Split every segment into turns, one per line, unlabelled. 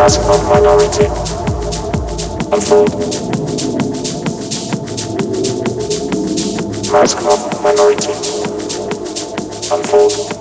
classical minority unfold. Classical minority unfold.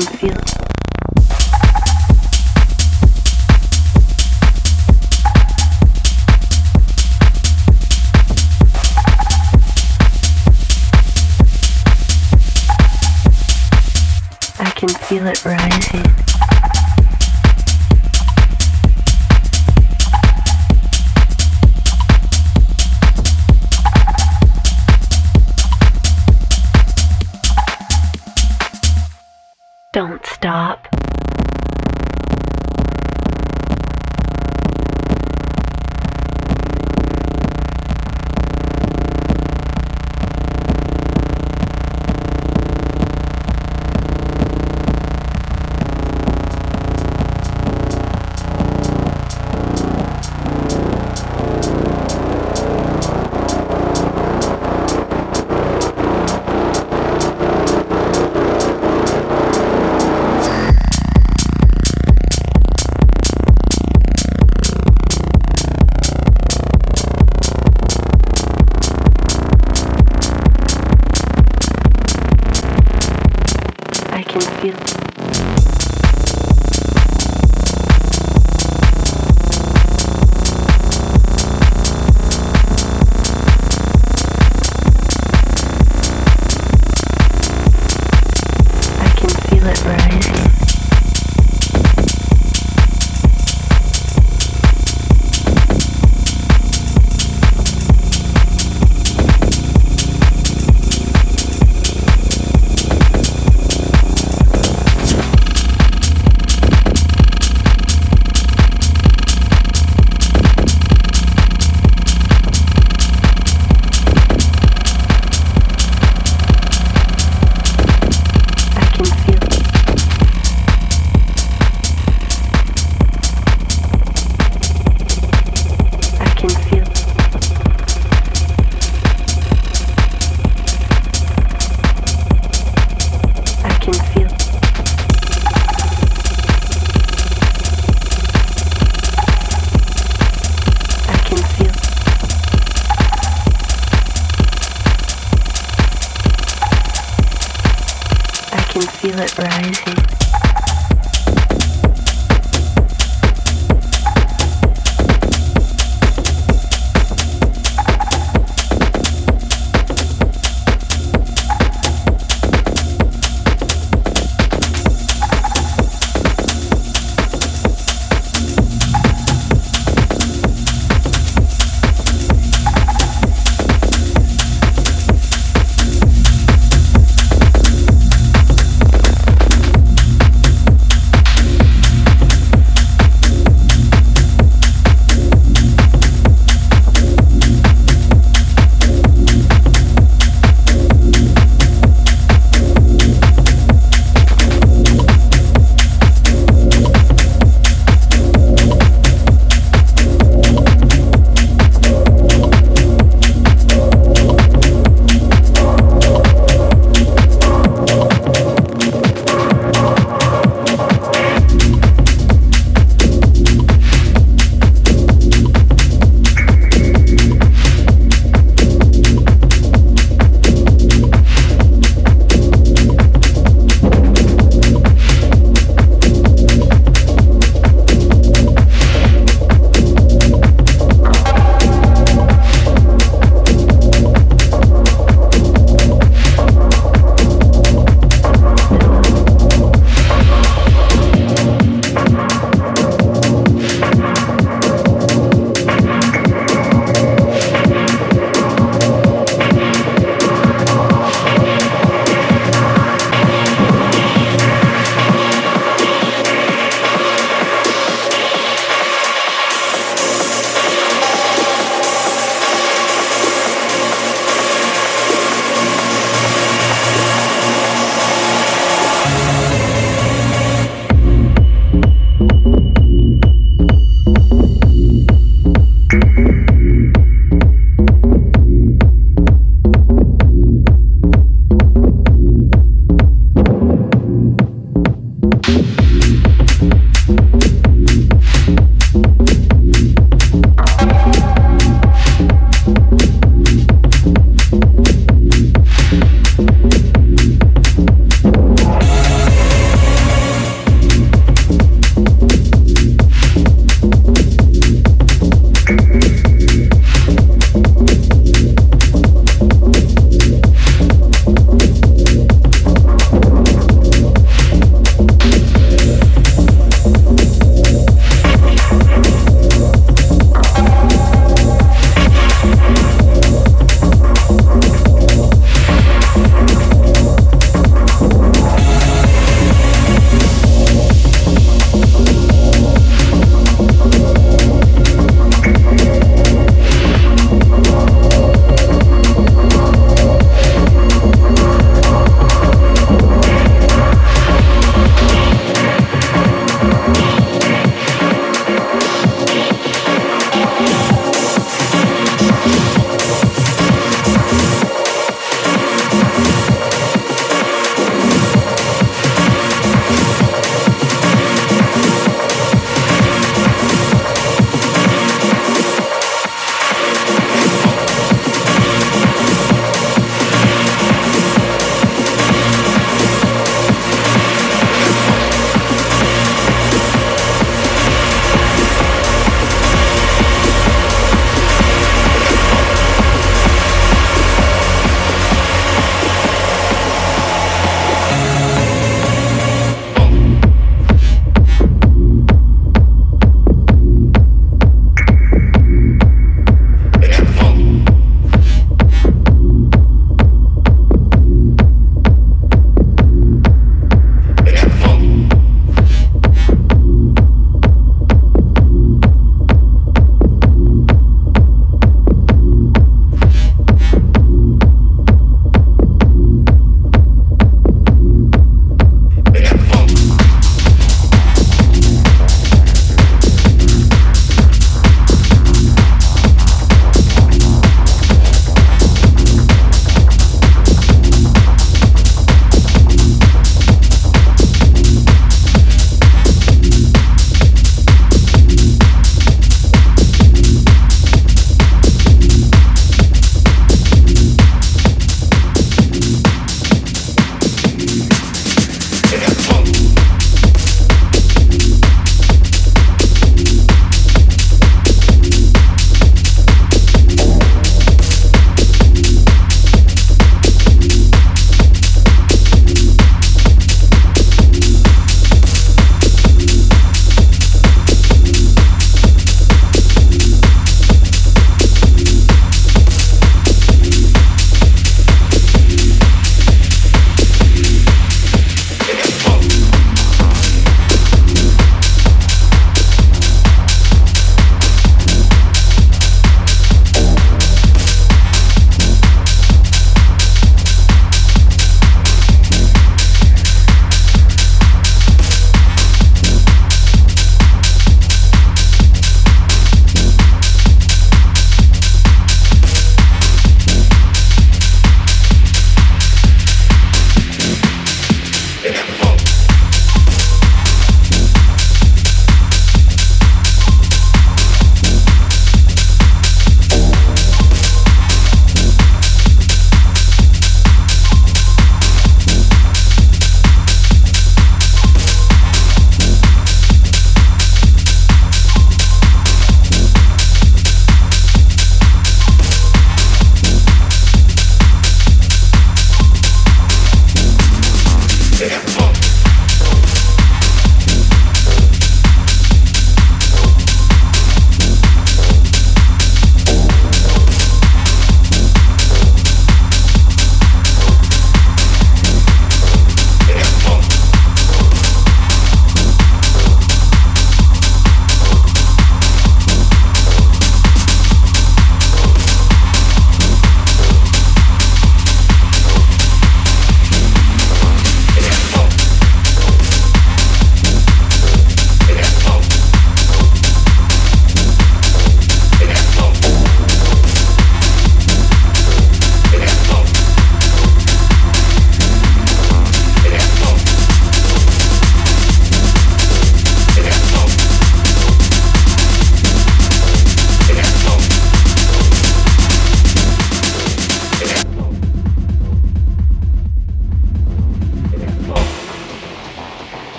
I can feel I can feel it rising. Stop.